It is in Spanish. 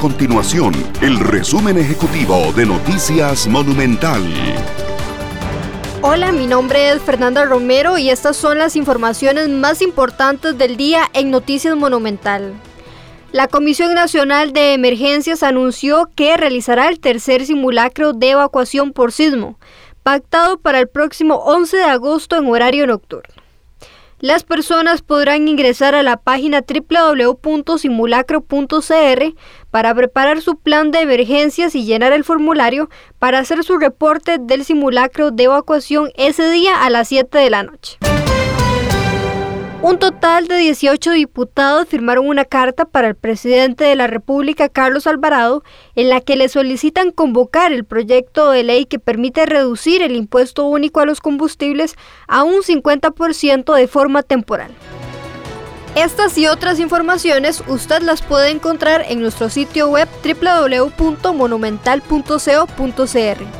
continuación el resumen ejecutivo de Noticias Monumental. Hola, mi nombre es Fernanda Romero y estas son las informaciones más importantes del día en Noticias Monumental. La Comisión Nacional de Emergencias anunció que realizará el tercer simulacro de evacuación por sismo, pactado para el próximo 11 de agosto en horario nocturno. Las personas podrán ingresar a la página www.simulacro.cr para preparar su plan de emergencias y llenar el formulario para hacer su reporte del simulacro de evacuación ese día a las 7 de la noche. Un total de 18 diputados firmaron una carta para el presidente de la República, Carlos Alvarado, en la que le solicitan convocar el proyecto de ley que permite reducir el impuesto único a los combustibles a un 50% de forma temporal. Estas y otras informaciones usted las puede encontrar en nuestro sitio web www.monumental.co.cr.